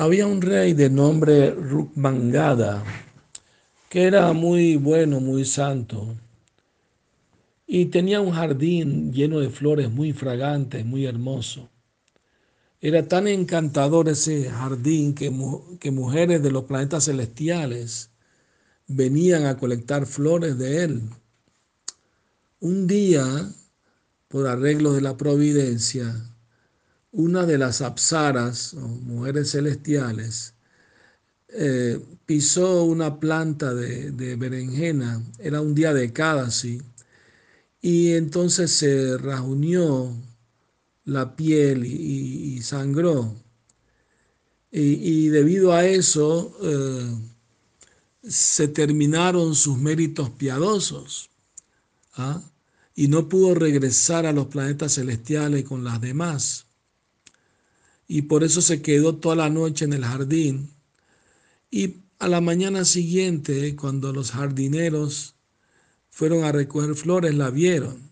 Había un rey de nombre Rukmangada que era muy bueno, muy santo y tenía un jardín lleno de flores muy fragantes, muy hermoso. Era tan encantador ese jardín que, que mujeres de los planetas celestiales venían a colectar flores de él. Un día, por arreglo de la providencia, una de las apsaras, mujeres celestiales, eh, pisó una planta de, berenjena, era un día de sí y entonces se reunió la piel y, sangró. Y, debido a eso eh, se terminaron sus méritos piadosos. ¿ah? Y no pudo regresar a los planetas celestiales con las demás. Y por eso se quedó toda la noche en el jardín. Y a la mañana siguiente, cuando los jardineros fueron a recoger flores, la vieron.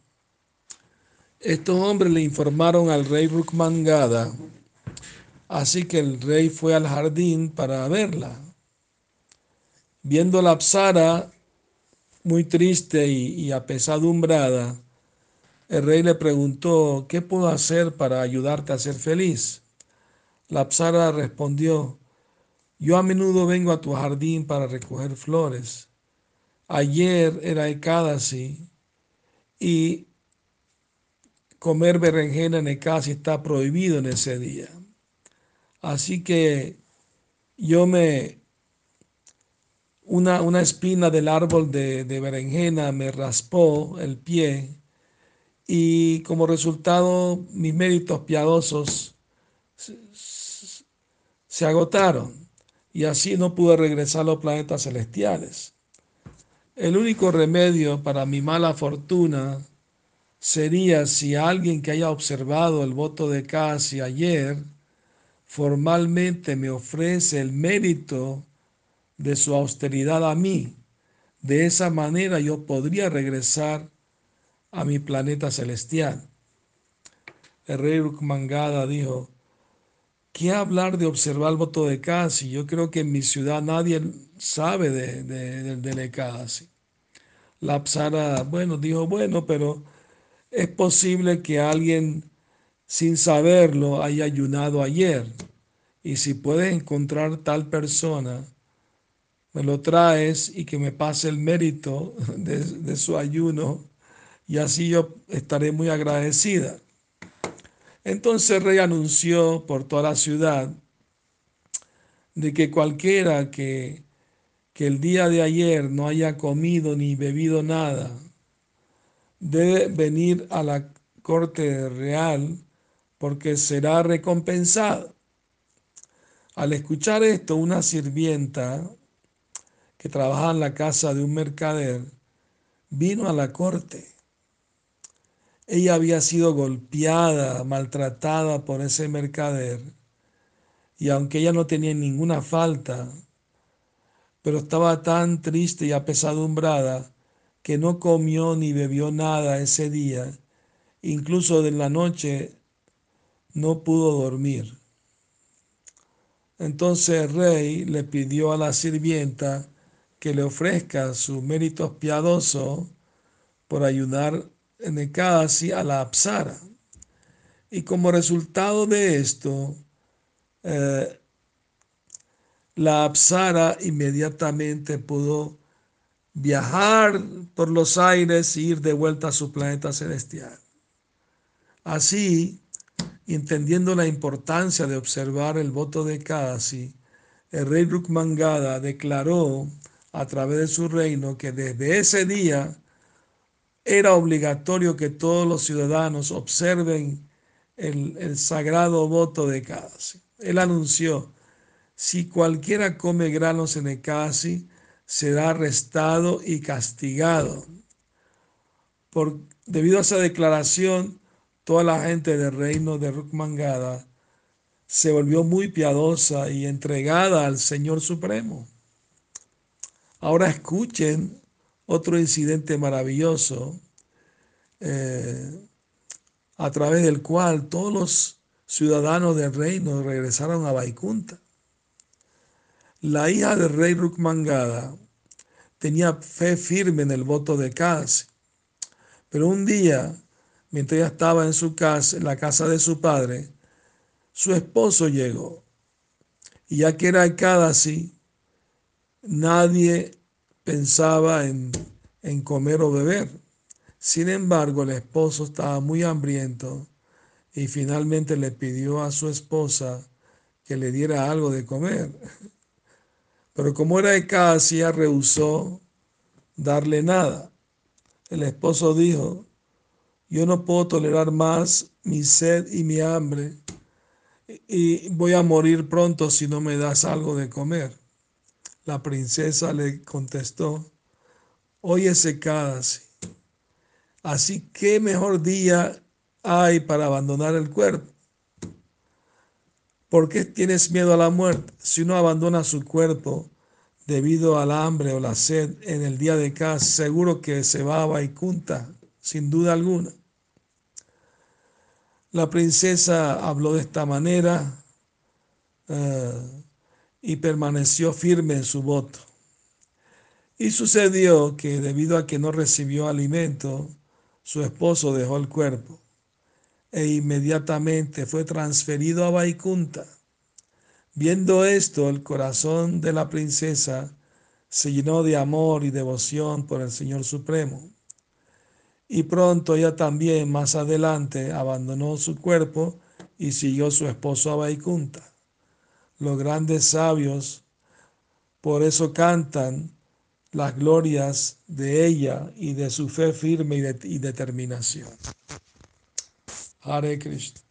Estos hombres le informaron al rey Rukmangada, así que el rey fue al jardín para verla. Viendo la Apsara muy triste y, apesadumbrada, el rey le preguntó, ¿qué puedo hacer para ayudarte a ser feliz? La Apsara respondió, yo a menudo vengo a tu jardín para recoger flores. Ayer era Ekadasi y comer berenjena en Ekasi está prohibido en ese día. Así que yo me, una, una espina del árbol de, de berenjena me raspó el pie y como resultado mis méritos piadosos se agotaron y así no pude regresar a los planetas celestiales. El único remedio para mi mala fortuna sería si alguien que haya observado el voto de Casi ayer formalmente me ofrece el mérito de su austeridad a mí. De esa manera yo podría regresar a mi planeta celestial. El rey Rukmangada dijo, ¿qué hablar de observar el voto de Casi? Yo creo que en mi ciudad nadie sabe de, de, del casi. La Psara, bueno, dijo, bueno, pero es posible que alguien sin saberlo haya ayunado ayer. Y si puedes encontrar tal persona, me lo traes y que me pase el mérito de, de su ayuno y así yo estaré muy agradecida. Entonces el rey anunció por toda la ciudad de que cualquiera que, que el día de ayer no haya comido ni bebido nada, debe venir a la corte real porque será recompensado. Al escuchar esto, una sirvienta que trabajaba en la casa de un mercader vino a la corte ella había sido golpeada, maltratada por ese mercader. Y aunque ella no tenía ninguna falta, pero estaba tan triste y apesadumbrada que no comió ni bebió nada ese día. Incluso de la noche no pudo dormir. Entonces el rey le pidió a la sirvienta que le ofrezca sus méritos piadosos por ayudar en el a la Apsara. Y como resultado de esto, eh, la Apsara inmediatamente pudo viajar por los aires e ir de vuelta a su planeta celestial. Así, entendiendo la importancia de observar el voto de Kasi, el rey Rukmangada declaró a través de su reino que desde ese día era obligatorio que todos los ciudadanos observen el, sagrado voto de Casi. Él anunció, si cualquiera come granos en el Casi, será arrestado y castigado. Por, debido a esa declaración, toda la gente del reino de Rukmangada se volvió muy piadosa y entregada al Señor Supremo. Ahora escuchen otro incidente maravilloso eh, a través del cual todos los ciudadanos del reino regresaron a Vaikunta. La hija del rey Rukmangada tenía fe firme en el voto de Kasi. Pero un día, mientras ella estaba en su casa, en la casa de su padre, su esposo llegó. Y ya que era Kadasi, nadie pensaba en, en comer o beber. Sin embargo, el esposo estaba muy hambriento y finalmente le pidió a su esposa que le diera algo de comer. Pero como era de casa, ella rehusó darle nada. El esposo dijo, yo no puedo tolerar más mi sed y mi hambre y voy a morir pronto si no me das algo de comer. La princesa le contestó, oye secada Así que mejor día hay para abandonar el cuerpo. ¿Por qué tienes miedo a la muerte? Si uno abandona su cuerpo debido al hambre o la sed en el día de casa, seguro que se va a Vaikunta, sin duda alguna. La princesa habló de esta manera eh, y permaneció firme en su voto. Y sucedió que debido a que no recibió alimento, su esposo dejó el cuerpo e inmediatamente fue transferido a Vaikunta. Viendo esto, el corazón de la princesa se llenó de amor y devoción por el Señor Supremo. Y pronto ella también, más adelante, abandonó su cuerpo y siguió su esposo a Vaikunta. Los grandes sabios por eso cantan las glorias de ella y de su fe firme y, determinación. Hare Krishna.